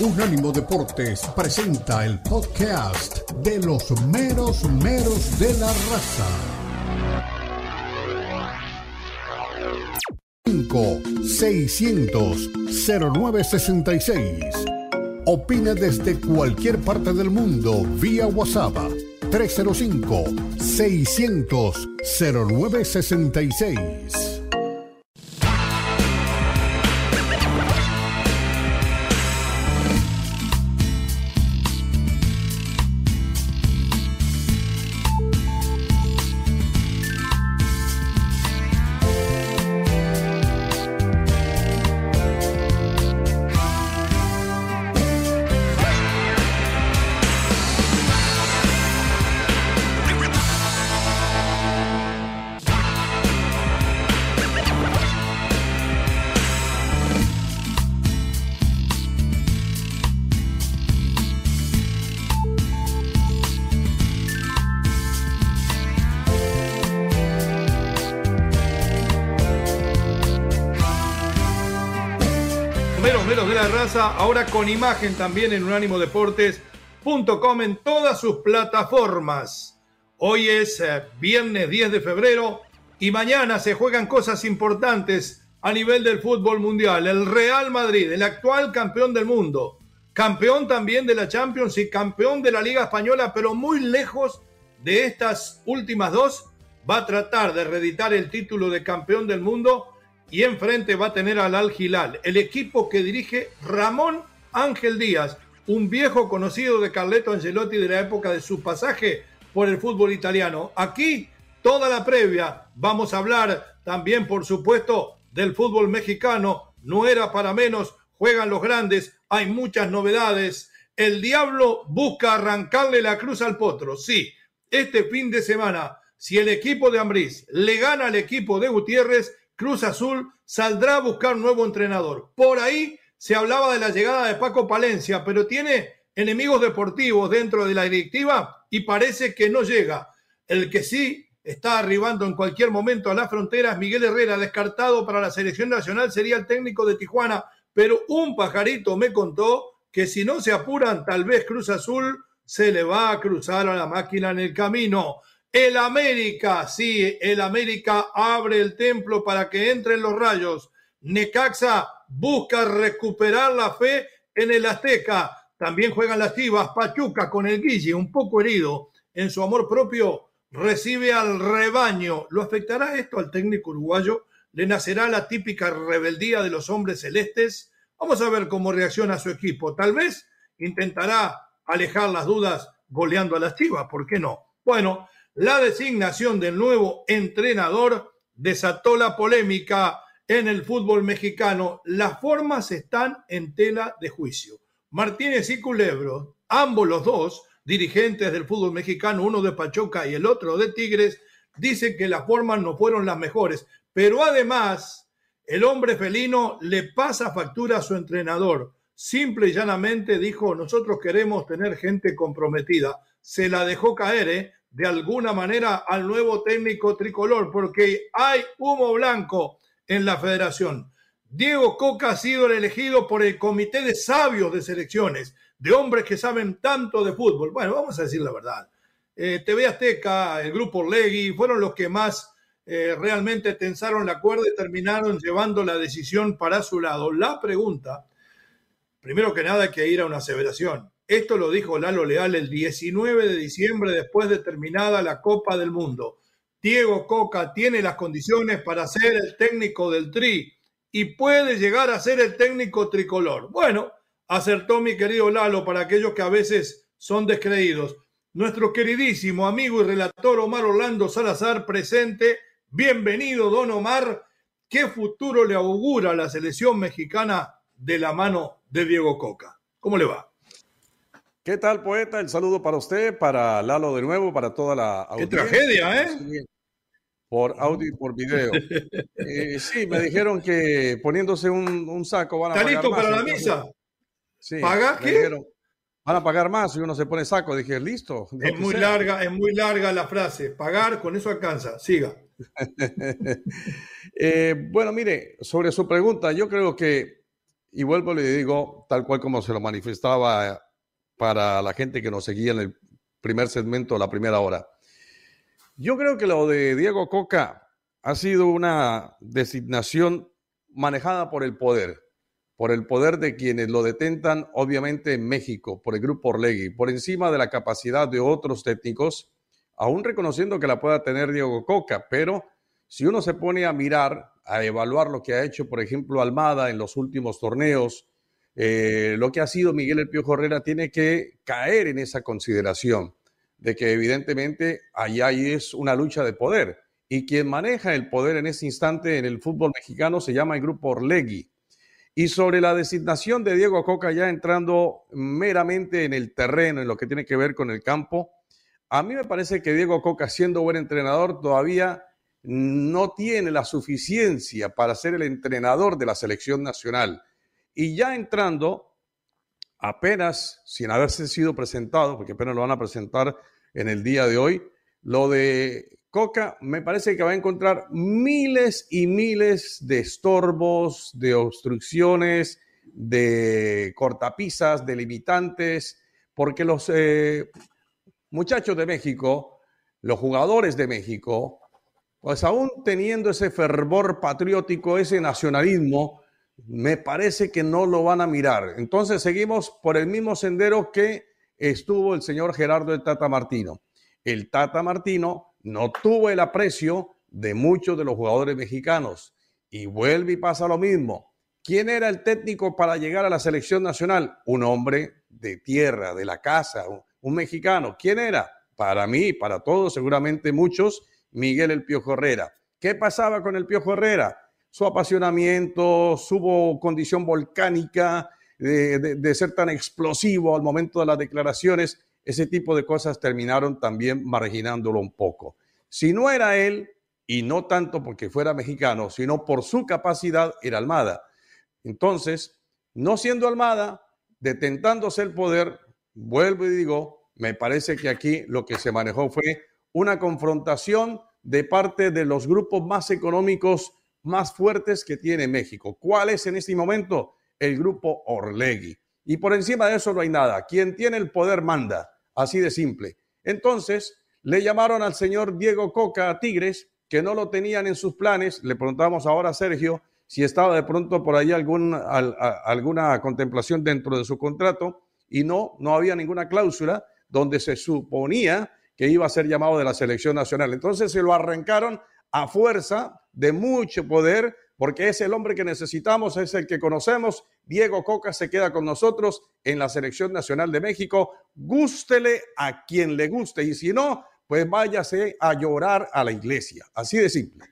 Unánimo Deportes presenta el podcast de los meros meros de la raza. 5 600 0966. Opina desde cualquier parte del mundo vía WhatsApp 305 600 0966. Ahora con imagen también en unánimodeportes.com en todas sus plataformas. Hoy es eh, viernes 10 de febrero y mañana se juegan cosas importantes a nivel del fútbol mundial. El Real Madrid, el actual campeón del mundo, campeón también de la Champions y campeón de la Liga Española, pero muy lejos de estas últimas dos, va a tratar de reeditar el título de campeón del mundo y enfrente va a tener al Al Hilal, el equipo que dirige Ramón Ángel Díaz, un viejo conocido de Carleto Angelotti de la época de su pasaje por el fútbol italiano. Aquí toda la previa, vamos a hablar también, por supuesto, del fútbol mexicano, no era para menos, juegan los grandes, hay muchas novedades. El diablo busca arrancarle la cruz al potro. Sí, este fin de semana, si el equipo de Ambriz le gana al equipo de Gutiérrez, Cruz Azul saldrá a buscar nuevo entrenador. Por ahí se hablaba de la llegada de Paco Palencia, pero tiene enemigos deportivos dentro de la directiva y parece que no llega. El que sí está arribando en cualquier momento a las fronteras, Miguel Herrera, descartado para la selección nacional, sería el técnico de Tijuana, pero un pajarito me contó que si no se apuran, tal vez Cruz Azul se le va a cruzar a la máquina en el camino. El América, sí, el América abre el templo para que entren los rayos. Necaxa busca recuperar la fe en el Azteca. También juegan las Chivas. Pachuca con el Guille, un poco herido en su amor propio, recibe al rebaño. ¿Lo afectará esto al técnico uruguayo? ¿Le nacerá la típica rebeldía de los hombres celestes? Vamos a ver cómo reacciona su equipo. Tal vez intentará alejar las dudas goleando a las Chivas, ¿por qué no? Bueno, la designación del nuevo entrenador desató la polémica en el fútbol mexicano. Las formas están en tela de juicio. Martínez y Culebro, ambos los dos, dirigentes del fútbol mexicano, uno de Pachuca y el otro de Tigres, dicen que las formas no fueron las mejores. Pero además, el hombre felino le pasa factura a su entrenador. Simple y llanamente dijo, nosotros queremos tener gente comprometida. Se la dejó caer, ¿eh? De alguna manera al nuevo técnico tricolor, porque hay humo blanco en la federación. Diego Coca ha sido elegido por el comité de sabios de selecciones, de hombres que saben tanto de fútbol. Bueno, vamos a decir la verdad. Eh, TV Azteca, el grupo Legui, fueron los que más eh, realmente tensaron la cuerda y terminaron llevando la decisión para su lado. La pregunta, primero que nada hay que ir a una aseveración. Esto lo dijo Lalo Leal el 19 de diciembre después de terminada la Copa del Mundo. Diego Coca tiene las condiciones para ser el técnico del Tri y puede llegar a ser el técnico tricolor. Bueno, acertó mi querido Lalo para aquellos que a veces son descreídos. Nuestro queridísimo amigo y relator Omar Orlando Salazar presente. Bienvenido, don Omar. ¿Qué futuro le augura a la selección mexicana de la mano de Diego Coca? ¿Cómo le va? ¿Qué tal, poeta? El saludo para usted, para Lalo de nuevo, para toda la audiencia. ¡Qué tragedia, eh! Por audio y por video. Eh, sí, me dijeron que poniéndose un, saco van a ¿Está listo para la misa? Sí. ¿Paga qué? van a pagar más si uno se pone saco. Dije, listo. Es muy larga, es muy larga la frase. Pagar, con eso alcanza. Siga. Eh, bueno, mire, sobre su pregunta, yo creo que Y vuelvo y le digo, tal cual como se lo manifestaba para la gente que nos seguía en el primer segmento, la primera hora. Yo creo que lo de Diego Coca ha sido una designación manejada por el poder, por el poder de quienes lo detentan, obviamente en México, por el grupo Orlegui, por encima de la capacidad de otros técnicos, aún reconociendo que la pueda tener Diego Coca, pero si uno se pone a mirar, a evaluar lo que ha hecho, por ejemplo, Almada en los últimos torneos, eh, lo que ha sido Miguel El Piojo Herrera tiene que caer en esa consideración de que evidentemente allá es una lucha de poder y quien maneja el poder en ese instante en el fútbol mexicano se llama el grupo Orlegui. Y sobre la designación de Diego Coca ya entrando meramente en el terreno, en lo que tiene que ver con el campo, a mí me parece que Diego Coca, siendo buen entrenador, todavía no tiene la suficiencia para ser el entrenador de la selección nacional. Y ya entrando, apenas, sin haberse sido presentado, porque apenas lo van a presentar en el día de hoy, lo de Coca me parece que va a encontrar miles y miles de estorbos, de obstrucciones, de cortapisas, de limitantes, porque los eh, muchachos de México, los jugadores de México, pues aún teniendo ese fervor patriótico, ese nacionalismo, me parece que no lo van a mirar. Entonces seguimos por el mismo sendero que estuvo el señor Gerardo el Tata Martino. El Tata Martino no tuvo el aprecio de muchos de los jugadores mexicanos y vuelve y pasa lo mismo. ¿Quién era el técnico para llegar a la selección nacional? Un hombre de tierra, de la casa, un, mexicano. ¿Quién era? Para mí, para todos, seguramente muchos, Miguel El Piojo Herrera. ¿Qué pasaba con el Piojo Herrera? Su apasionamiento, su condición volcánica, de, ser tan explosivo al momento de las declaraciones, ese tipo de cosas terminaron también marginándolo un poco. Si no era él, y no tanto porque fuera mexicano, sino por su capacidad, era Almada. Entonces, no siendo Almada, detentándose el poder, vuelvo y digo, me parece que aquí lo que se manejó fue una confrontación de parte de los grupos más económicos más fuertes que tiene México. ¿Cuál es en este momento? El grupo Orlegui. Y por encima de eso no hay nada. Quien tiene el poder manda. Así de simple. Entonces, le llamaron al señor Diego Coca a Tigres, que no lo tenían en sus planes. Le preguntamos ahora a Sergio si estaba de pronto por ahí alguna contemplación dentro de su contrato. Y no, no había ninguna cláusula donde se suponía que iba a ser llamado de la selección nacional. Entonces se lo arrancaron a fuerza de mucho poder, porque es el hombre que necesitamos, es el que conocemos. Diego Coca se queda con nosotros en la Selección Nacional de México. Gústele a quien le guste y si no, pues váyase a llorar a la iglesia. Así de simple.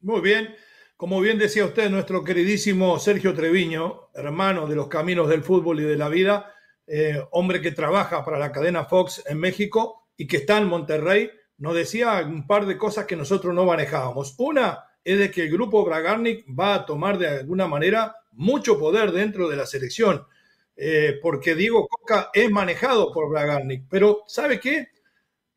Muy bien. Como bien decía usted, nuestro queridísimo Sergio Treviño, hermano de los caminos del fútbol y de la vida, eh, hombre que trabaja para la cadena Fox en México y que está en Monterrey, nos decía un par de cosas que nosotros no manejábamos. Una es de que el grupo Bragarnik va a tomar de alguna manera mucho poder dentro de la selección, eh, porque Diego Coca es manejado por Bragarnik. Pero, ¿sabe qué?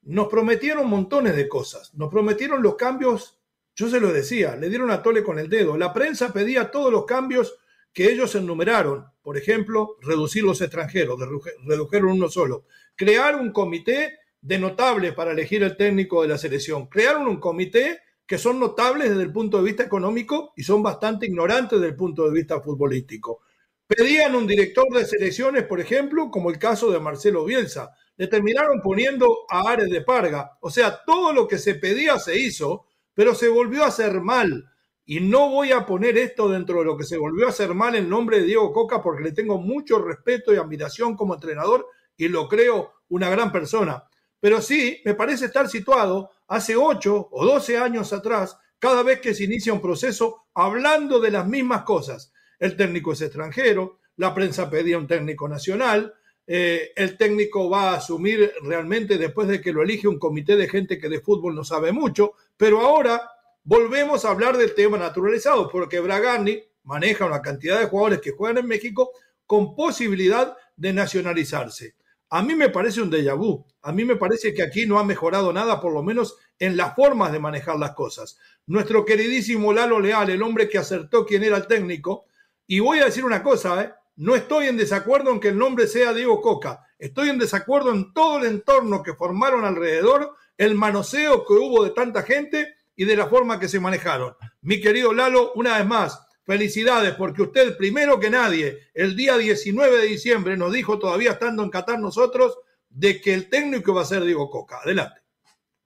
Nos prometieron montones de cosas. Nos prometieron los cambios, yo se lo decía, le dieron a tole con el dedo. La prensa pedía todos los cambios que ellos enumeraron. Por ejemplo, reducir los extranjeros, redujeron uno solo. Crear un comité de notables para elegir el técnico de la selección. Crearon un comité que son notables desde el punto de vista económico y son bastante ignorantes desde el punto de vista futbolístico. Pedían un director de selecciones, por ejemplo, como el caso de Marcelo Bielsa. Le terminaron poniendo a Ares de Parga. O sea, todo lo que se pedía se hizo, pero se volvió a hacer mal. Y no voy a poner esto dentro de lo que se volvió a hacer mal en nombre de Diego Coca porque le tengo mucho respeto y admiración como entrenador y lo creo una gran persona pero sí me parece estar situado hace 8 o 12 años atrás, cada vez que se inicia un proceso hablando de las mismas cosas. El técnico es extranjero, la prensa pedía un técnico nacional, eh, el técnico va a asumir realmente después de que lo elige un comité de gente que de fútbol no sabe mucho, pero ahora volvemos a hablar del tema naturalizado, porque Bragani maneja una cantidad de jugadores que juegan en México con posibilidad de nacionalizarse. A mí me parece un déjà vu. A mí me parece que aquí no ha mejorado nada, por lo menos en las formas de manejar las cosas. Nuestro queridísimo Lalo Leal, el hombre que acertó quién era el técnico Y voy a decir una cosa, ¿eh? no estoy en desacuerdo en que el nombre sea Diego Coca, estoy en desacuerdo en todo el entorno que formaron alrededor, el manoseo que hubo de tanta gente y de la forma que se manejaron. Mi querido Lalo, una vez más, felicidades porque usted, primero que nadie, el día 19 de diciembre nos dijo, todavía estando en Qatar nosotros, de que el técnico va a ser Diego Coca. Adelante.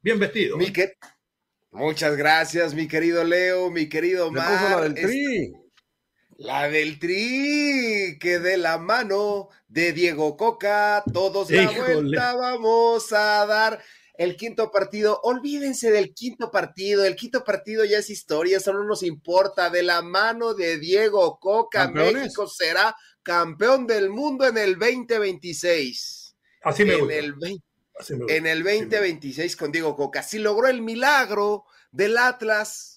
Bien vestido. ¿eh? Muchas gracias, mi querido Leo, mi querido Mar. la del tri. La del tri, que de la mano de Diego Coca, todos la vuelta vamos a dar el quinto partido. Olvídense del quinto partido. El quinto partido ya es historia, eso no nos importa. De la mano de Diego Coca, México será campeón del mundo en el 2026. Así me en El, en el 2026 con Diego Coca. Si logró el milagro del Atlas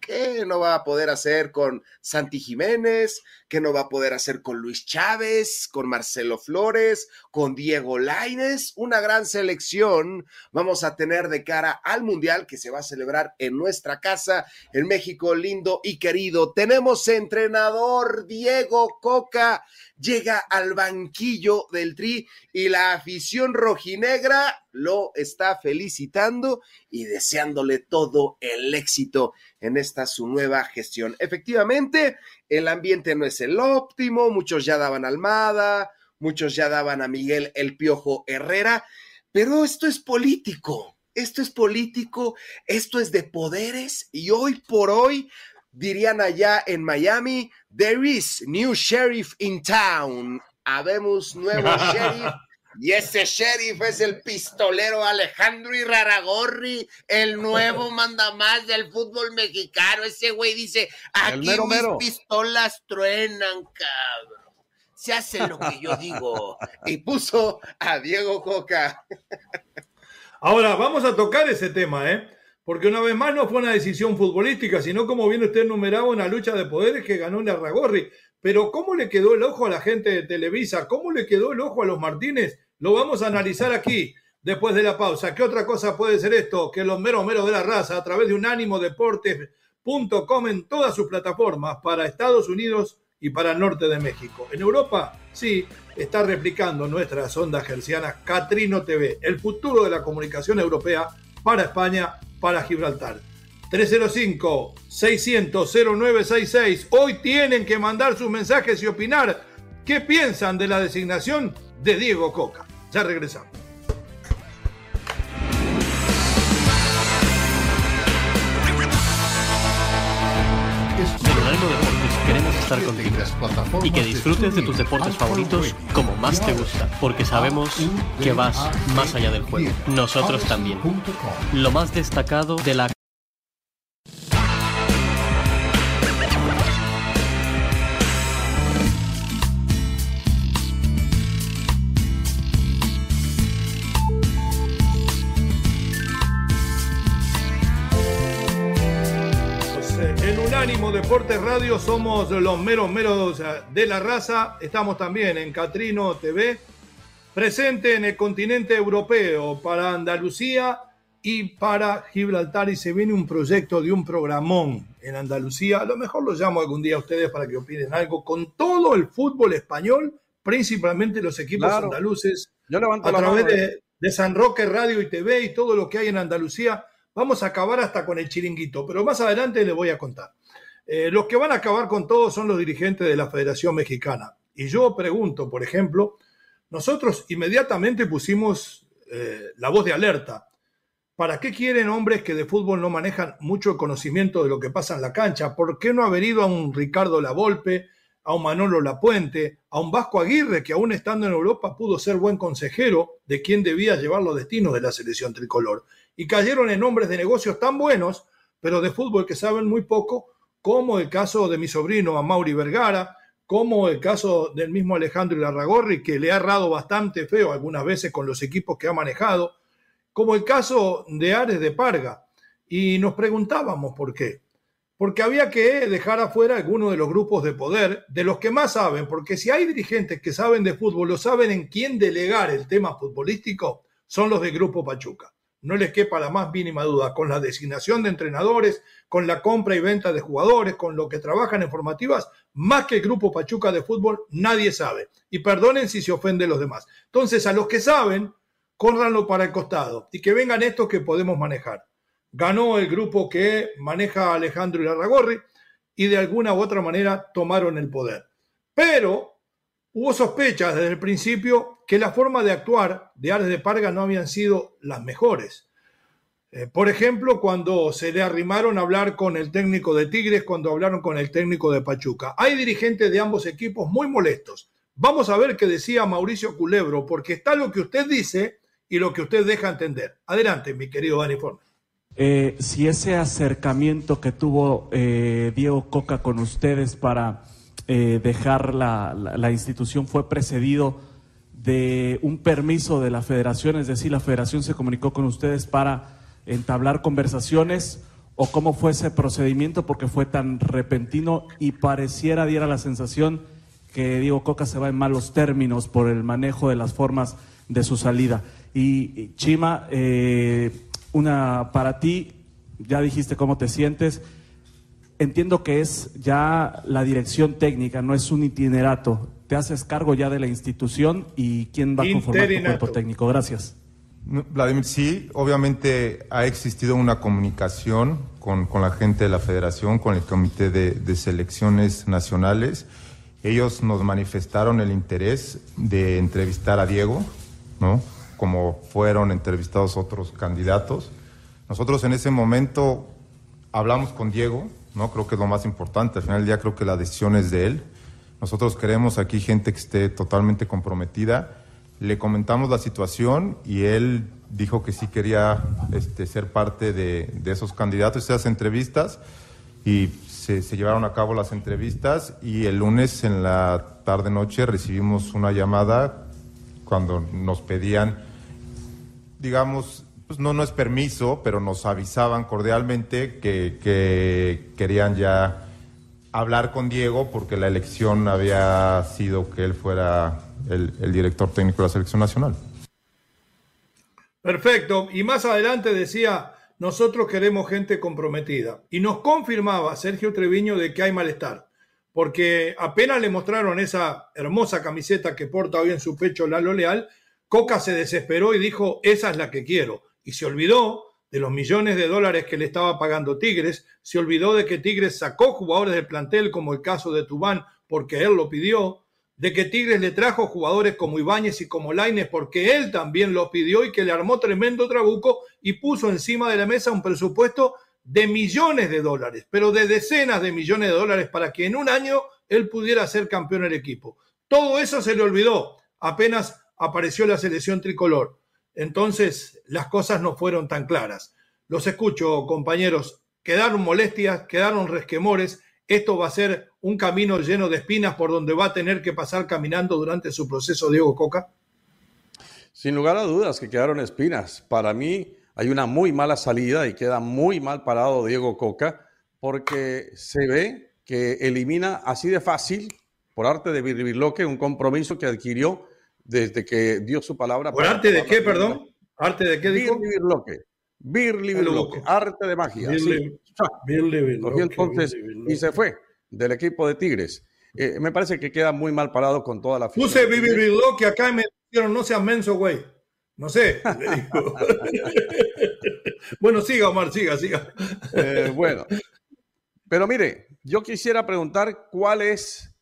¿Qué no va a poder hacer con Santi Jiménez? ¿Qué no va a poder hacer con Luis Chávez, con Marcelo Flores, con Diego Laines? Una gran selección vamos a tener de cara al Mundial que se va a celebrar en nuestra casa, en México, lindo y querido. Tenemos entrenador Diego Coca llega al banquillo del Tri y la afición rojinegra lo está felicitando y deseándole todo el éxito en esta su nueva gestión. Efectivamente, el ambiente no es el óptimo, muchos ya daban Almada, muchos ya daban a Miguel El Piojo Herrera, pero esto es político. Esto es político, esto es de poderes y hoy por hoy dirían allá en Miami, there is new sheriff in town. Habemos nuevo sheriff. Y ese sheriff es el pistolero Alejandro Iraragorri, el nuevo mandamás del fútbol mexicano. Ese güey dice, aquí mis pistolas truenan, cabrón. Se hace lo que yo digo. Y puso a Diego Coca. Ahora, vamos a tocar ese tema, ¿eh? porque una vez más no fue una decisión futbolística, sino como viene usted enumerado, una lucha de poderes que ganó Narragorri. Pero ¿cómo le quedó el ojo a la gente de Televisa? ¿Cómo le quedó el ojo a los Martínez? Lo vamos a analizar aquí después de la pausa. ¿Qué otra cosa puede ser esto? Que los meros meros de la raza, a través de unánimodeportes.com en todas sus plataformas para Estados Unidos y para el norte de México. En Europa, sí, está replicando nuestras ondas gercianas Catrino TV, el futuro de la comunicación europea para España para Gibraltar. 305-600-0966. Hoy tienen que mandar sus mensajes y opinar qué piensan de la designación de Diego Coca. Ya regresamos. queremos estar contigo y que disfrutes de tus deportes favoritos como más te gusta, porque sabemos que vas más allá del juego. Nosotros también. Lo más destacado de la Deportes Radio somos los meros meros de la raza. Estamos también en Catrino TV, presente en el continente europeo para Andalucía y para Gibraltar. Y se viene un proyecto de un programón en Andalucía. A lo mejor lo llamo algún día a ustedes para que opinen algo con todo el fútbol español, principalmente los equipos andaluces, a través de, de San Roque Radio y TV y todo lo que hay en Andalucía. Vamos a acabar hasta con el chiringuito, pero más adelante les voy a contar. Eh, los que van a acabar con todo son los dirigentes de la Federación Mexicana. Y yo pregunto, por ejemplo, nosotros inmediatamente pusimos eh, la voz de alerta. ¿Para qué quieren hombres que de fútbol no manejan mucho conocimiento de lo que pasa en la cancha? ¿Por qué no haber ido a un Ricardo Lavolpe, a un Manolo Lapuente, a un Vasco Aguirre, que aún estando en Europa pudo ser buen consejero de quién debía llevar los destinos de la selección tricolor? Y cayeron en hombres de negocios tan buenos, pero de fútbol que saben muy poco, como el caso de mi sobrino Mauri Vergara, como el caso del mismo Alejandro Larragorri, que le ha errado bastante feo algunas veces con los equipos que ha manejado, como el caso de Ares de Parga. Y nos preguntábamos por qué. Porque había que dejar afuera algunos de los grupos de poder, de los que más saben, porque si hay dirigentes que saben de fútbol, lo saben en quién delegar el tema futbolístico, son los del Grupo Pachuca. No les quepa la más mínima duda, con la designación de entrenadores, con la compra y venta de jugadores, con lo que trabajan en formativas, más que el grupo Pachuca de fútbol, nadie sabe. Y perdonen si se ofenden los demás. Entonces, a los que saben, córranlo para el costado y que vengan estos que podemos manejar. Ganó el grupo que maneja Alejandro Irarragorri y de alguna u otra manera tomaron el poder. Pero hubo sospechas desde el principio que la forma de actuar de Ares de Parga no habían sido las mejores. Eh, por ejemplo, cuando se le arrimaron a hablar con el técnico de Tigres, cuando hablaron con el técnico de Pachuca. Hay dirigentes de ambos equipos muy molestos. Vamos a ver qué decía Mauricio Culebro, porque está lo que usted dice y lo que usted deja entender. Adelante, mi querido Dani Forma. Eh, si ese acercamiento que tuvo eh, Diego Coca con ustedes para eh, dejar la, la, institución fue precedido de un permiso de la federación, es decir, la federación se comunicó con ustedes para entablar conversaciones o cómo fue ese procedimiento porque fue tan repentino y pareciera diera la sensación que Diego Coca se va en malos términos por el manejo de las formas de su salida. Y Chima, eh, una para ti, ya dijiste cómo te sientes. Entiendo que es ya la dirección técnica, no es un itinerato. Te haces cargo ya de la institución y quién va a conformar tu cuerpo técnico. Gracias. Vladimir, sí, obviamente ha existido una comunicación con, con, la gente de la federación, con el comité de, de selecciones nacionales. Ellos nos manifestaron el interés de entrevistar a Diego, ¿no? como fueron entrevistados otros candidatos. Nosotros en ese momento hablamos con Diego, ¿no? Creo que es lo más importante. Al final del día creo que la decisión es de él. Nosotros queremos aquí gente que esté totalmente comprometida. Le comentamos la situación y él dijo que sí quería este, ser parte de, de esos candidatos, esas entrevistas. Y se, se, llevaron a cabo las entrevistas y el lunes en la tarde-noche recibimos una llamada cuando nos pedían digamos, pues no, no es permiso, pero nos avisaban cordialmente que, querían ya hablar con Diego porque la elección había sido que él fuera el, el, director técnico de la selección nacional. Perfecto. Y más adelante decía, nosotros queremos gente comprometida. Y nos confirmaba Sergio Treviño de que hay malestar. Porque apenas le mostraron esa hermosa camiseta que porta hoy en su pecho Lalo Leal, Coca se desesperó y dijo, esa es la que quiero. Y se olvidó de los millones de dólares que le estaba pagando Tigres, se olvidó de que Tigres sacó jugadores del plantel, como el caso de Tubán, porque él lo pidió, de que Tigres le trajo jugadores como Ibáñez y como Laines, porque él también lo pidió y que le armó tremendo trabuco y puso encima de la mesa un presupuesto de millones de dólares, pero de decenas de millones de dólares para que en un año él pudiera ser campeón del equipo. Todo eso se le olvidó apenas apareció la selección tricolor. Entonces las cosas no fueron tan claras. Los escucho, compañeros. Quedaron molestias, quedaron resquemores. Esto va a ser un camino lleno de espinas por donde va a tener que pasar caminando durante su proceso Diego Coca. Sin lugar a dudas que quedaron espinas. Para mí hay una muy mala salida y queda muy mal parado Diego Coca porque se ve que elimina así de fácil, por arte de Virloque, un compromiso que adquirió desde que dio su palabra. ¿Por arte de qué, perdón? ¿Arte de qué dijo? Birli Birloque. arte de magia. Birli entonces y se fue del equipo de Tigres. Eh, me parece que queda muy mal parado con toda la Puse Birloque acá y me dijeron, no seas menso, güey. No sé. bueno, siga, Omar, siga, siga. Eh, bueno, pero mire, yo quisiera preguntar cuál es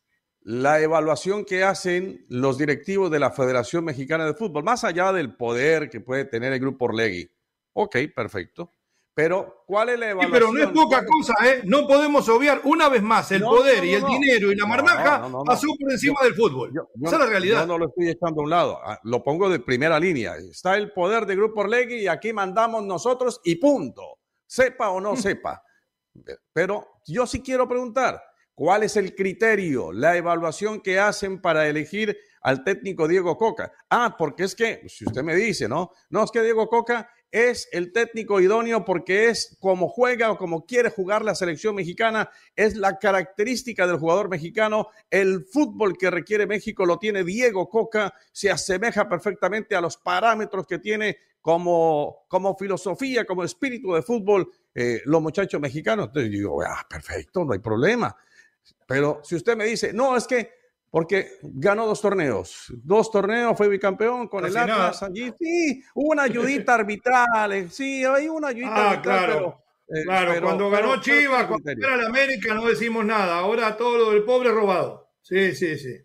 la evaluación que hacen los directivos de la Federación Mexicana de Fútbol, más allá del poder que puede tener el grupo Orlegui. Ok, perfecto. Pero, ¿cuál es la evaluación? pero no es poca cosa, ¿eh? No podemos obviar una vez más el poder y el dinero y la marmaja pasó por encima del fútbol. Esa es la realidad. Yo no lo estoy echando a un lado, ah, lo pongo de primera línea. Está el poder del grupo Orlegui y aquí mandamos nosotros y punto. Sepa o no sepa. Pero yo sí quiero preguntar, ¿Cuál es el criterio, la evaluación que hacen para elegir al técnico Diego Coca? Ah, porque es que, si usted me dice, ¿no? No, es que Diego Coca es el técnico idóneo porque es como juega o como quiere jugar la selección mexicana, es la característica del jugador mexicano, el fútbol que requiere México lo tiene Diego Coca, se asemeja perfectamente a los parámetros que tiene como, como filosofía, como espíritu de fútbol eh, los muchachos mexicanos. Entonces digo, ah, perfecto, no hay problema. Pero si usted me dice, no, es que porque ganó dos torneos. Dos torneos, fue bicampeón con el Atlas allí. Sí, una ayudita arbitral. Eh, sí, hay una ayudita ah, arbitral. Claro. Eh, claro, cuando ganó Chivas, cuando era la América, no decimos nada. Ahora todo lo del pobre robado. Sí, sí, sí.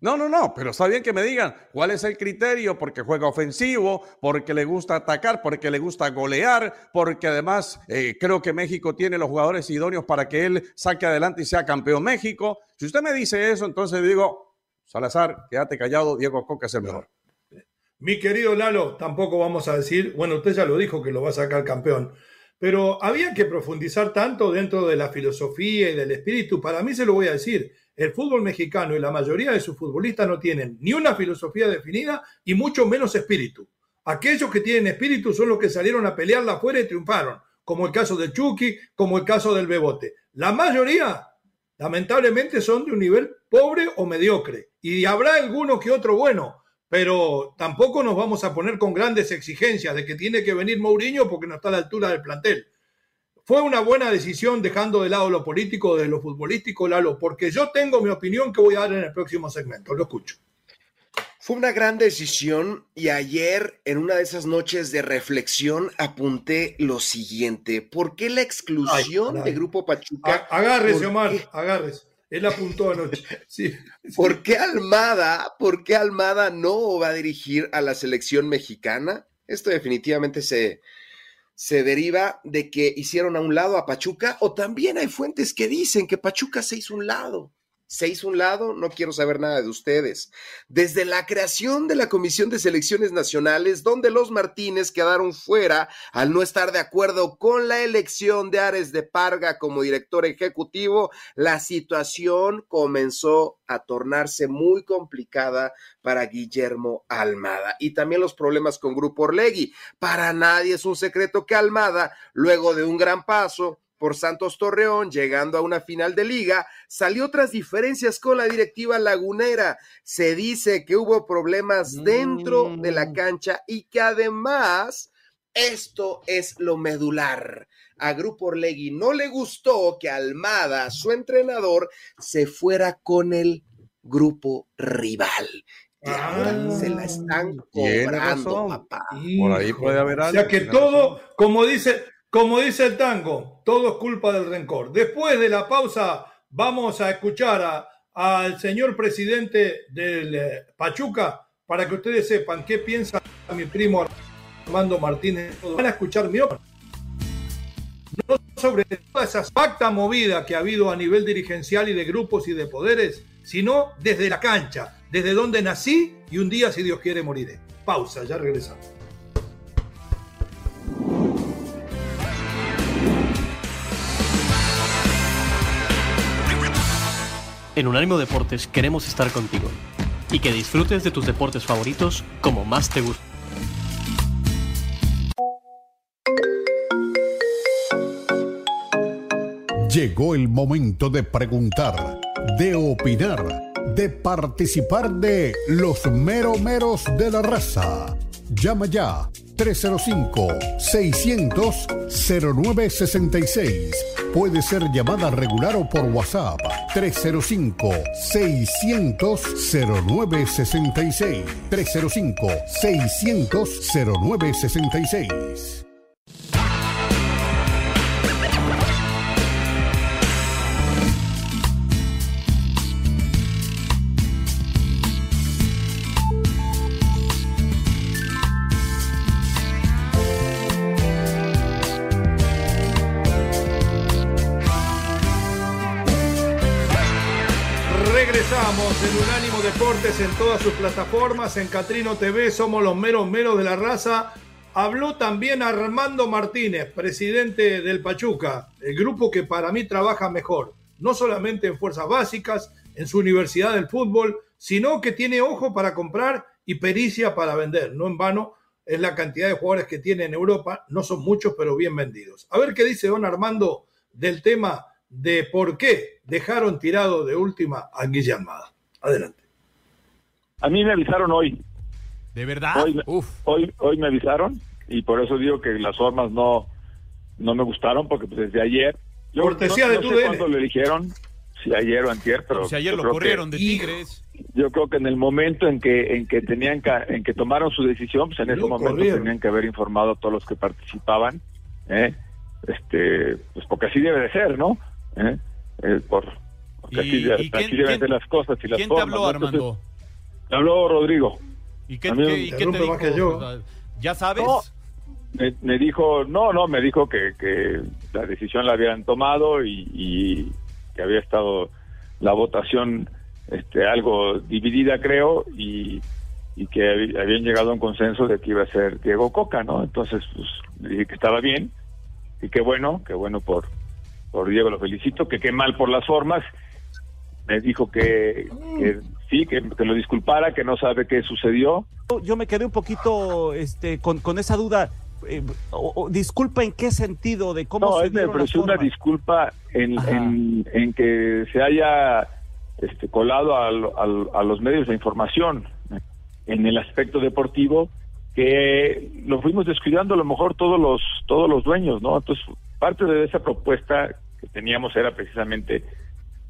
No, no, no, pero está bien que me digan cuál es el criterio, porque juega ofensivo, porque le gusta atacar, porque le gusta golear, porque además eh, creo que México tiene los jugadores idóneos para que él saque adelante y sea campeón México. Si usted me dice eso, entonces digo, Salazar, quédate callado, Diego Coca es el mejor. Mi querido Lalo, tampoco vamos a decir, bueno, usted ya lo dijo que lo va a sacar campeón, pero había que profundizar tanto dentro de la filosofía y del espíritu. Para mí se lo voy a decir el fútbol mexicano y la mayoría de sus futbolistas no tienen ni una filosofía definida y mucho menos espíritu. Aquellos que tienen espíritu son los que salieron a pelearla afuera y triunfaron, como el caso de Chucky, como el caso del Bebote. La mayoría, lamentablemente, son de un nivel pobre o mediocre. Y habrá alguno que otro bueno, pero tampoco nos vamos a poner con grandes exigencias de que tiene que venir Mourinho porque no está a la altura del plantel. Fue una buena decisión dejando de lado lo político de lo futbolístico, Lalo, porque yo tengo mi opinión que voy a dar en el próximo segmento. Lo escucho. Fue una gran decisión y ayer en una de esas noches de reflexión apunté lo siguiente. ¿Por qué la exclusión de Grupo Pachuca? agárrese, Omar, agárrese. Él apuntó anoche. Sí, ¿Por qué Almada, por qué Almada no va a dirigir a la selección mexicana? Esto definitivamente se, se deriva de que hicieron a un lado a Pachuca o también hay fuentes que dicen que Pachuca se hizo un lado se hizo un lado, no quiero saber nada de ustedes. Desde la creación de la Comisión de Selecciones Nacionales, donde los Martínez quedaron fuera al no estar de acuerdo con la elección de Ares de Parga como director ejecutivo, la situación comenzó a tornarse muy complicada para Guillermo Almada. Y también los problemas con Grupo Orlegui. Para nadie es un secreto que Almada, luego de un gran paso, por Santos Torreón, llegando a una final de liga, salió tras diferencias con la directiva lagunera. Se dice que hubo problemas dentro de la mm. cancha y que además esto es lo medular. A Grupo Orlegui no le gustó que Almada, su entrenador, se fuera con el grupo rival. Y ahora se la están cobrando, papá. Por ahí puede haber algo. O sea que todo, como dice, como dice el tango, todo es culpa del rencor. Después de la pausa, vamos a escuchar al señor presidente del eh, Pachuca para que ustedes sepan qué piensa mi primo Armando Martínez. Van a escuchar mi opinión. No sobre toda esa pacta movida que ha habido a nivel dirigencial y de grupos y de poderes, sino desde la cancha, desde donde nací y un día, si Dios quiere, moriré. Pausa, ya regresamos. En Unánimo Deportes queremos estar contigo y que disfrutes de tus deportes favoritos como más te gusta. Llegó el momento de preguntar, de opinar, de participar de los meros de la raza. Llama ya 305-600-0966. Puede ser llamada regular o por WhatsApp 305-600-0966. 305-600-0966. Todas sus plataformas, en Catrino TV, somos los meros meros de la raza. Habló también Armando Martínez, presidente del Pachuca, el grupo que para mí trabaja mejor, no solamente en fuerzas básicas, en su universidad del fútbol, sino que tiene ojo para comprar y pericia para vender. No en vano, es la cantidad de jugadores que tiene en Europa. No son muchos, pero bien vendidos. A ver qué dice don Armando del tema de por qué dejaron tirado de última a Guillermo. Adelante. A mí me avisaron hoy. ¿De verdad? Hoy, hoy, hoy me avisaron y por eso digo que las formas no, no me gustaron porque pues, desde ayer... Yo Cortesía no, de no sé cuándo le eligieron, si ayer o antier, pero... Si ayer lo corrieron de Tigres. Yo creo que en el momento en que en que tenían que, en que tomaron su decisión, pues en ese momento tenían que haber informado a todos los que participaban, ¿eh? este, pues porque así debe de ser, ¿no? ¿Eh? Eh, por, porque ¿Y, así, y así quién, deben quién, ser las cosas y las ¿quién formas. te habló, ¿no? Armando? Me habló Rodrigo. ¿Y qué, qué- y qué te dijo? más que yo. ¿Ya sabes? No. Me, me dijo, no, no, me dijo que, que la decisión la habían tomado y, y que había estado la votación este, algo dividida, creo, y, y que hab- habían llegado a un consenso de que iba a ser Diego Coca, ¿no? Entonces, pues, le dije que estaba bien y qué bueno, qué bueno por, por Diego, lo felicito, que qué mal por las formas. Me dijo que, que sí, que, que lo disculpara, que no sabe qué sucedió, Yo me quedé un poquito este, con, con esa duda. eh, o- o- disculpa en qué sentido de cómo No, se es pareció una disculpa en, en que se haya este, colado al- al- a los medios de información en el aspecto deportivo que lo fuimos descuidando a lo mejor todos los todos los dueños, ¿no? Entonces, parte de esa propuesta que teníamos era precisamente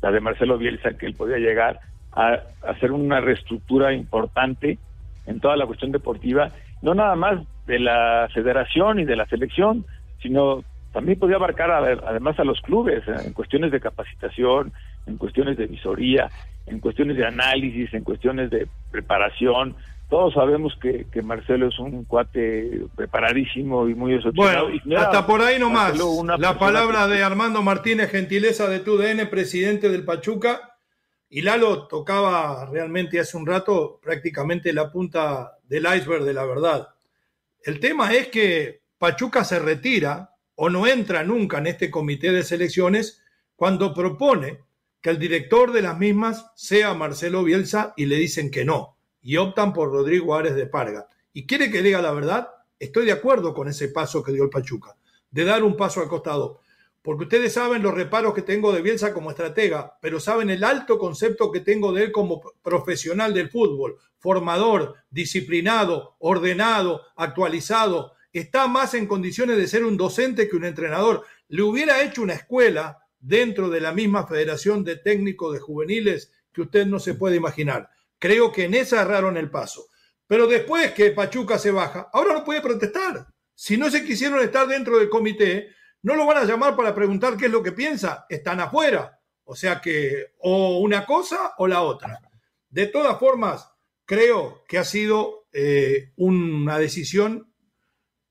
la de Marcelo Bielsa, que él podía llegar a, hacer una reestructura importante en toda la cuestión deportiva, no nada más de la federación y de la selección, sino también podía abarcar a- además a los clubes eh, en cuestiones de capacitación, en cuestiones de visoría, en cuestiones de análisis, en cuestiones de preparación. Todos sabemos que, que Marcelo es un cuate preparadísimo y muy desordenado. Bueno, Y hasta por ahí nomás. La palabra que- de Armando Martínez, gentileza de TUDN, presidente del Pachuca. Y Lalo tocaba realmente hace un rato prácticamente la punta del iceberg de la verdad. El tema es que Pachuca se retira o no entra nunca en este comité de selecciones cuando propone que el director de las mismas sea Marcelo Bielsa y le dicen que no y optan por Rodrigo Ares de Parga. ¿Y quiere que diga la verdad? Estoy de acuerdo con ese paso que dio el Pachuca, de dar un paso al costado. Porque ustedes saben los reparos que tengo de Bielsa como estratega, pero saben el alto concepto que tengo de él como profesional del fútbol, formador, disciplinado, ordenado, actualizado. Está más en condiciones de ser un docente que un entrenador. Le hubiera hecho una escuela dentro de la misma Federación de Técnicos de Juveniles que usted no se puede imaginar. Creo que en esa erraron el paso. Pero después que Pachuca se baja, ahora no puede protestar. Si no se quisieron estar dentro del comité, no lo van a llamar para preguntar qué es lo que piensa. Están afuera. O sea que o una cosa o la otra. De todas formas, creo que ha sido eh, una decisión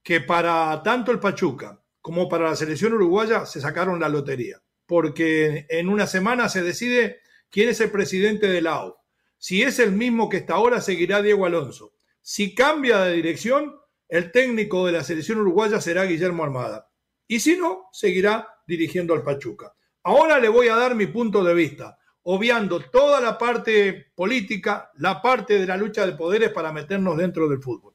que para tanto el Pachuca como para la selección uruguaya se sacaron la lotería. Porque en una semana se decide quién es el presidente de la. Si es el mismo que está ahora, seguirá Diego Alonso. Si cambia de dirección, el técnico de la selección uruguaya será Guillermo Armada. Y si no, seguirá dirigiendo al Pachuca. Ahora le voy a dar mi punto de vista, obviando toda la parte política, la parte de la lucha de poderes para meternos dentro del fútbol.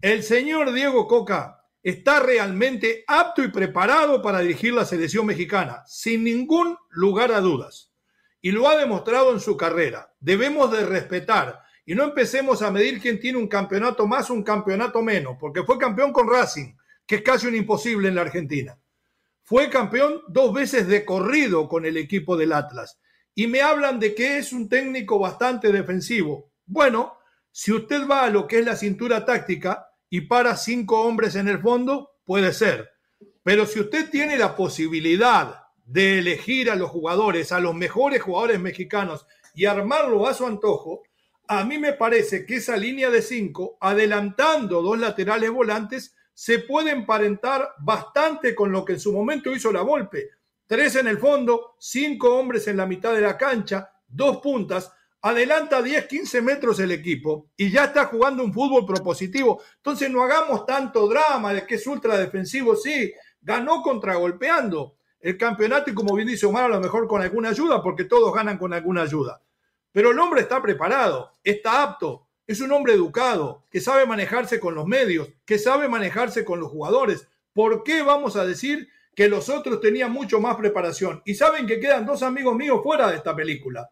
El señor Diego Coca está realmente apto y preparado para dirigir la selección mexicana, sin ningún lugar a dudas. Y lo ha demostrado en su carrera. Debemos de respetar y no empecemos a medir quién tiene un campeonato más un campeonato menos, porque fue campeón con Racing, que es casi un imposible en la Argentina. Fue campeón dos veces de corrido con el equipo del Atlas. Y me hablan de que es un técnico bastante defensivo. Bueno, si usted va a lo que es la cintura táctica y para cinco hombres en el fondo, puede ser. Pero si usted tiene la posibilidad de elegir a los jugadores, a los mejores jugadores mexicanos y armarlo a su antojo, a mí me parece que esa línea de cinco, adelantando dos laterales volantes, se puede emparentar bastante con lo que en su momento hizo la Volpe. Tres en el fondo, cinco hombres en la mitad de la cancha, dos puntas, adelanta 10, 15 metros el equipo y ya está jugando un fútbol propositivo. Entonces no hagamos tanto drama de que es ultra defensivo, sí, ganó contragolpeando el campeonato y como bien dice Omar, a lo mejor con alguna ayuda, porque todos ganan con alguna ayuda. Pero el hombre está preparado, está apto. Es un hombre educado, que sabe manejarse con los medios, que sabe manejarse con los jugadores. ¿Por qué vamos a decir que los otros tenían mucho más preparación? Y saben que quedan dos amigos míos fuera de esta película.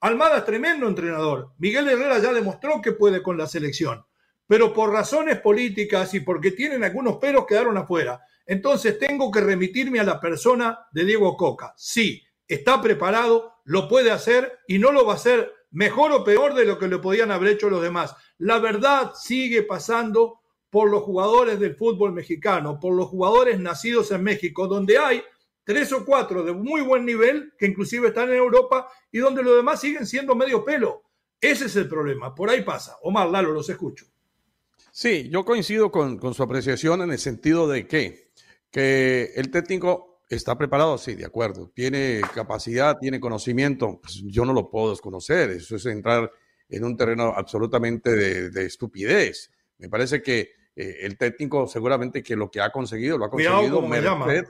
Almada es tremendo entrenador. Miguel Herrera ya demostró que puede con la selección. Pero por razones políticas y porque tienen algunos peros quedaron afuera. Entonces tengo que remitirme a la persona de Diego Coca. Sí, está preparado, lo puede hacer y no lo va a hacer mejor o peor de lo que le podían haber hecho los demás. La verdad sigue pasando por los jugadores del fútbol mexicano, por los jugadores nacidos en México, donde hay tres o cuatro de muy buen nivel que inclusive están en Europa y donde los demás siguen siendo medio pelo. Ese es el problema, por ahí pasa. Omar, Lalo, los escucho. Sí, yo coincido con, su apreciación en el sentido de que el técnico ¿Está preparado? Sí, de acuerdo. ¿Tiene capacidad? ¿Tiene conocimiento? Pues yo no lo puedo desconocer. Eso es entrar en un terreno absolutamente de, estupidez. Me parece que eh, el técnico seguramente que lo que ha conseguido lo ha conseguido merced,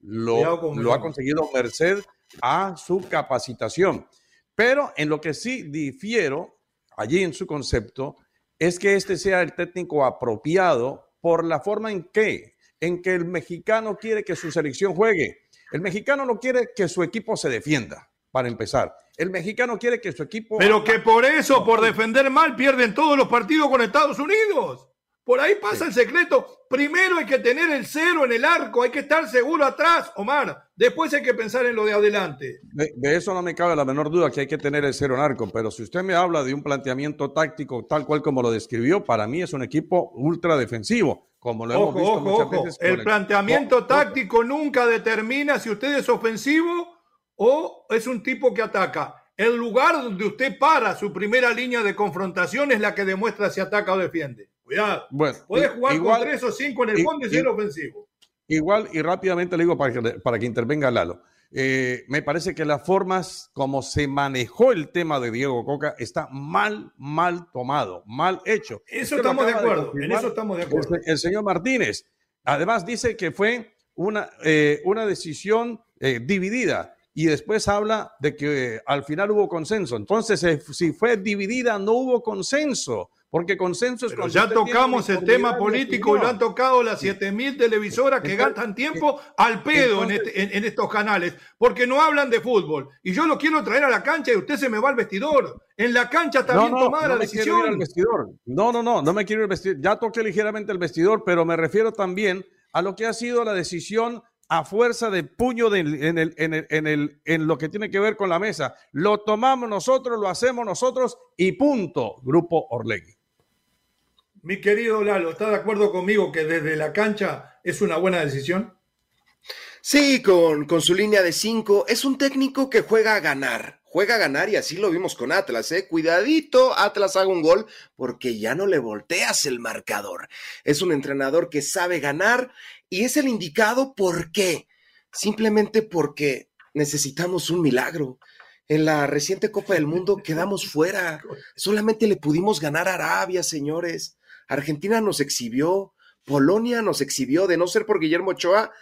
lo, lo ha conseguido merced a su capacitación. Pero en lo que sí difiero allí en su concepto es que este sea el técnico apropiado por la forma en que en que el mexicano quiere que su selección juegue. El mexicano no quiere que su equipo se defienda, para empezar. El mexicano quiere que su equipo... Pero que por eso, por defender mal, pierden todos los partidos con Estados Unidos. Por ahí pasa el secreto. Primero hay que tener el cero en el arco, hay que estar seguro atrás, Omar. Después hay que pensar en lo de adelante. De, eso no me cabe la menor duda que hay que tener el cero en arco, pero si usted me habla de un planteamiento táctico tal cual como lo describió, para mí es un equipo ultra defensivo como lo hemos visto muchas veces. El, planteamiento táctico nunca determina si usted es ofensivo o es un tipo que ataca. El lugar donde usted para su primera línea de confrontación es la que demuestra si ataca o defiende. Cuidado. Bueno, Puede jugar con tres o cinco en el fondo y, ser ofensivo. Igual, y rápidamente le digo para que, para que intervenga Lalo. Eh, me parece que las formas como se manejó el tema de Diego Coca está mal, mal tomado, mal hecho. Eso estamos de acuerdo, en eso estamos de acuerdo. El, señor Martínez, además dice que fue una, eh, una decisión eh, dividida y después habla de que al final hubo consenso. Entonces, si fue dividida, no hubo consenso porque consenso es Pero ya tocamos el tema político y lo han tocado las 7000 televisoras que gastan tiempo al pedo este, en, estos canales, porque no hablan de fútbol. Y yo lo quiero traer a la cancha y usted se me va al vestidor. En la cancha está bien tomada la decisión. No, no, no, no me quiero ir al vestidor. Ya toqué ligeramente el vestidor, pero me refiero también a lo que ha sido la decisión a fuerza de puño en, el, en, el, en, el, en lo que tiene que ver con la mesa. Lo tomamos nosotros, lo hacemos nosotros y punto, Grupo Orlegui. Mi querido Lalo, ¿está de acuerdo conmigo que desde la cancha es una buena decisión? Sí, con, con su línea de cinco. Es un técnico que juega a ganar. Juega a ganar y así lo vimos con Atlas, ¿eh? Cuidadito, Atlas haga un gol porque ya no le volteas el marcador. Es un entrenador que sabe ganar y es el indicado ¿por qué? Simplemente porque necesitamos un milagro. En la reciente Copa del Mundo quedamos fuera. Solamente le pudimos ganar a Arabia, señores. Argentina nos exhibió, Polonia nos exhibió, de no ser por Guillermo Ochoa,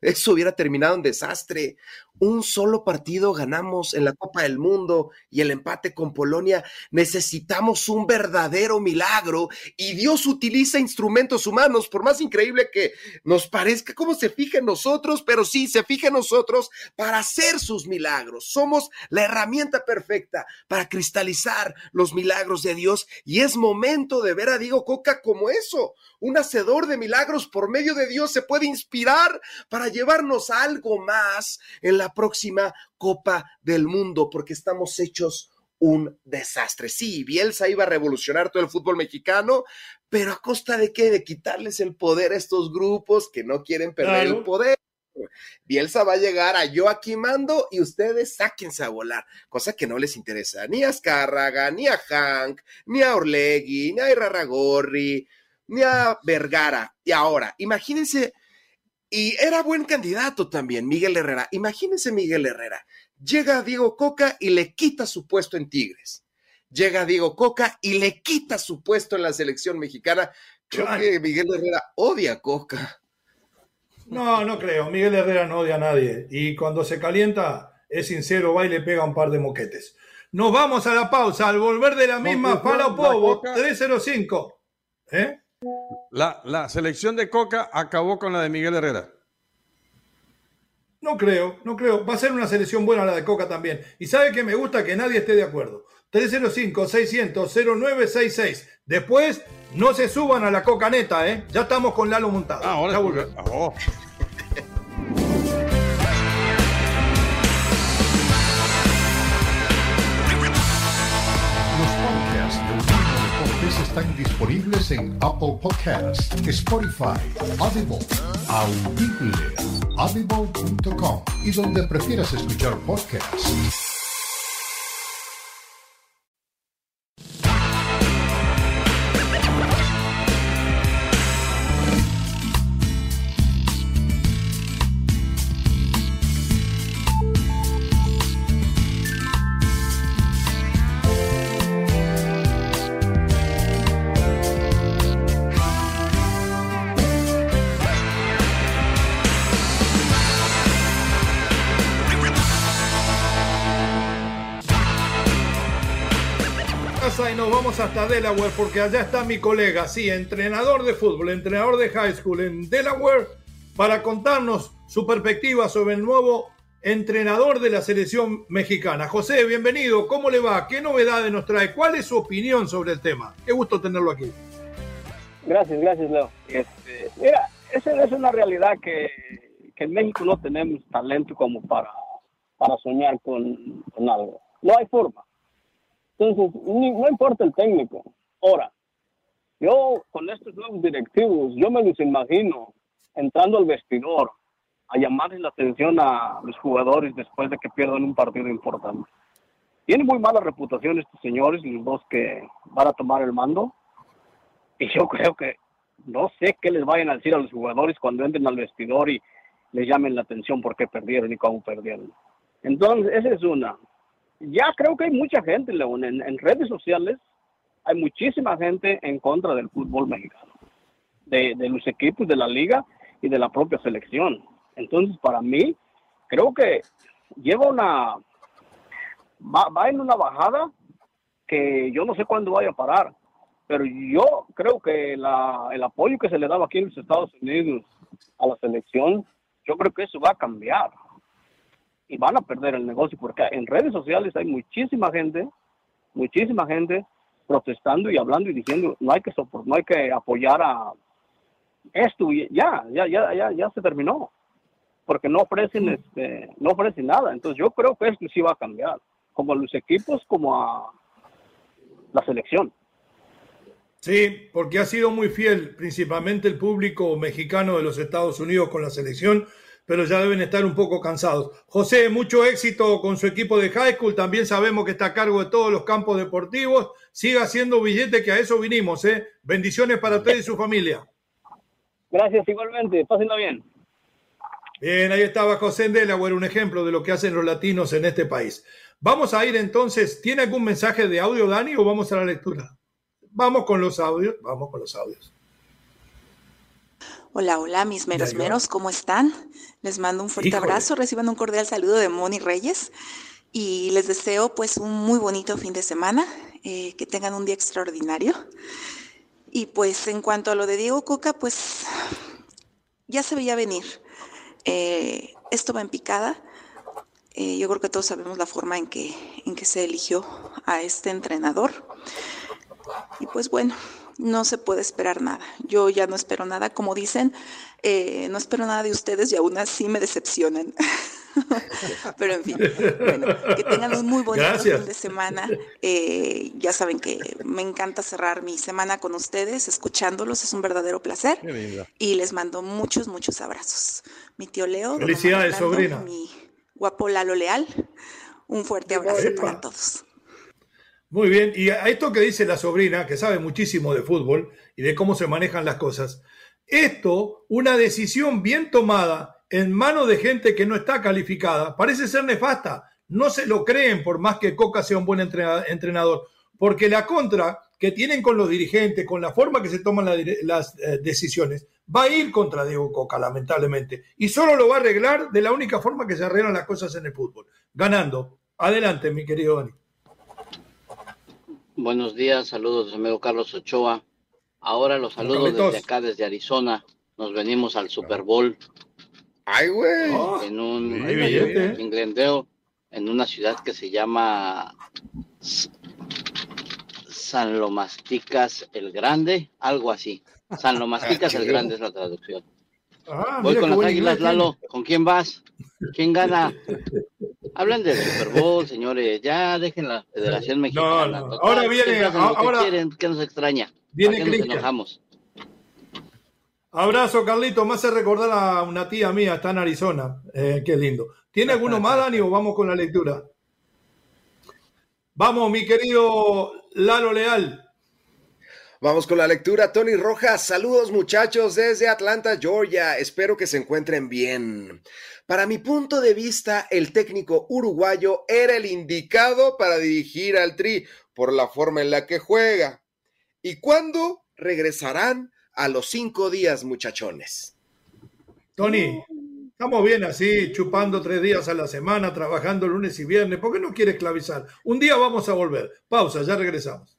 eso hubiera terminado en desastre. Un solo partido ganamos en la Copa del Mundo y el empate con Polonia. Necesitamos un verdadero milagro y Dios utiliza instrumentos humanos, por más increíble que nos parezca, como se fija en nosotros, pero sí, se fija en nosotros para hacer sus milagros. Somos la herramienta perfecta para cristalizar los milagros de Dios y es momento de ver a Diego Coca como eso, un hacedor de milagros por medio de Dios se puede inspirar para llevarnos algo más en la próxima Copa del Mundo, porque estamos hechos un desastre. Sí, Bielsa iba a revolucionar todo el fútbol mexicano, pero a costa de qué? De quitarles el poder a estos grupos que no quieren perder el poder. Bielsa va a llegar a yo aquí mando y ustedes sáquense a volar, cosa que no les interesa ni a Azcárraga, ni a Hank, ni a Orlegui, ni a Irarragorri, ni a Vergara. Y ahora, imagínense, y era buen candidato también, Miguel Herrera. Imagínense Miguel Herrera. Llega Diego Coca y le quita su puesto en Tigres. Llega Diego Coca y le quita su puesto en la selección mexicana. Creo que Miguel Herrera odia a Coca. No, no creo. Miguel Herrera no odia a nadie. Y cuando se calienta, es sincero, va y le pega un par de moquetes. Nos vamos a la pausa. Al volver de la misma, Palo Povo, 305. ¿Eh? La, la selección de Coca acabó con la de Miguel Herrera. No creo, no creo. Va a ser una selección buena la de Coca también. Y sabe que me gusta que nadie esté de acuerdo. 305-600-0966. Después, no se suban a la cocaneta, ¿eh? Ya estamos con Lalo montado. Ah, ahora ya Están disponibles en Apple Podcasts, Spotify, Audible, Audible, audible.com y donde prefieras escuchar podcasts. Delaware porque allá está mi colega, sí, entrenador de fútbol, entrenador de high school en Delaware, para contarnos su perspectiva sobre el nuevo entrenador de la selección mexicana. José, bienvenido, ¿cómo le va? ¿Qué novedades nos trae? ¿Cuál es su opinión sobre el tema? Qué gusto tenerlo aquí. Gracias, gracias, Leo. Este, mira, esa es una realidad que, en México no tenemos talento como para, para soñar con algo. No hay forma. Entonces, no importa el técnico. Ahora, yo con estos nuevos directivos, yo me los imagino entrando al vestidor a llamarles la atención a los jugadores después de que pierdan un partido importante. Tienen muy mala reputación estos señores, los dos que van a tomar el mando. Y yo creo que no sé qué les vayan a decir a los jugadores cuando entren al vestidor y les llamen la atención por qué perdieron y cómo perdieron. Entonces, esa es una. Ya creo que hay mucha gente, León, en, redes sociales hay muchísima gente en contra del fútbol mexicano, de, de los equipos de la liga y de la propia selección. Entonces, para mí, creo que lleva una, va, va en una bajada que yo no sé cuándo vaya a parar, pero yo creo que la, el apoyo que se le daba aquí en los Estados Unidos a la selección, yo creo que eso va a cambiar y van a perder el negocio porque en redes sociales hay muchísima gente, muchísima gente protestando y hablando y diciendo no hay que sopor- no hay que apoyar a esto y ya, ya, ya, ya, ya se terminó porque no ofrecen este, no ofrecen nada. Entonces yo creo que esto sí va a cambiar, como a los equipos, como a la selección. Sí, porque ha sido muy fiel, principalmente el público mexicano de los Estados Unidos con la selección, pero ya deben estar un poco cansados. José, mucho éxito con su equipo de high school. También sabemos que está a cargo de todos los campos deportivos. Siga haciendo billete, que a eso vinimos. ¿eh? Bendiciones para usted y su familia. Gracias igualmente, pásenla bien. Bien, ahí estaba José Delaware, un ejemplo de lo que hacen los latinos en este país. Vamos a ir entonces. ¿Tiene algún mensaje de audio, Dani, o vamos a la lectura? Vamos con los audios. Vamos con los audios. Hola, hola, mis meros meros, ¿cómo están? Les mando un fuerte Híjole. abrazo, reciban un cordial saludo de Moni Reyes y les deseo pues un muy bonito fin de semana, eh, que tengan un día extraordinario. Y pues en cuanto a lo de Diego Coca, pues ya se veía venir. Eh, esto va en picada. Eh, yo creo que todos sabemos la forma en que, en que se eligió a este entrenador. Y pues bueno, no se puede esperar nada. Yo ya no espero nada, como dicen, eh, no espero nada de ustedes y aún así me decepcionan. Pero en fin, bueno, que tengan un muy bonito Gracias. fin de semana. Eh, ya saben que me encanta cerrar mi semana con ustedes, escuchándolos, es un verdadero placer. Y les mando muchos, muchos abrazos. Mi tío Leo. Felicidades, Orlando, sobrina. Mi guapo Lalo Leal. Un fuerte abrazo Epa. para todos. Muy bien, y a esto que dice la sobrina, que sabe muchísimo de fútbol y de cómo se manejan las cosas, esto, una decisión bien tomada en manos de gente que no está calificada, parece ser nefasta. No se lo creen por más que Coca sea un buen entrena- entrenador, porque la contra que tienen con los dirigentes, con la forma que se toman las eh, decisiones, va a ir contra Diego Coca, lamentablemente, y solo lo va a arreglar de la única forma que se arreglan las cosas en el fútbol, ganando. Adelante, mi querido Dani. Buenos días, saludos de amigo Carlos Ochoa. Ahora los saludos desde acá, desde Arizona. Nos venimos al Super Bowl. Ay, güey. en un en Glendale, en una ciudad que se llama San Lomasticas el Grande, algo así. San Lomasticas el Grande es la traducción. Ah, Voy con las águilas, Lalo. ¿Con quién vas? ¿Quién gana? Hablan del Super Bowl, señores. Ya dejen la Federación Mexicana. Ahora viene. Ahora, ¿qué, quieren? ¿Qué nos extraña? Viene nos enojamos? Abrazo, Carlito. Me hace recordar a una tía mía, está en Arizona. Eh, qué lindo. ¿Tiene alguno más, Dani, o vamos con la lectura? Vamos, mi querido Lalo Leal. Vamos con la lectura. Tony Rojas, saludos muchachos desde Atlanta, Georgia. Espero que se encuentren bien. Para mi punto de vista, el técnico uruguayo era el indicado para dirigir al Tri por la forma en la que juega. ¿Y cuándo regresarán a los cinco días, muchachones? Tony, estamos bien así, chupando tres días a la semana, trabajando lunes y viernes. ¿Por qué no quiere esclavizar? Un día vamos a volver. Pausa, ya regresamos.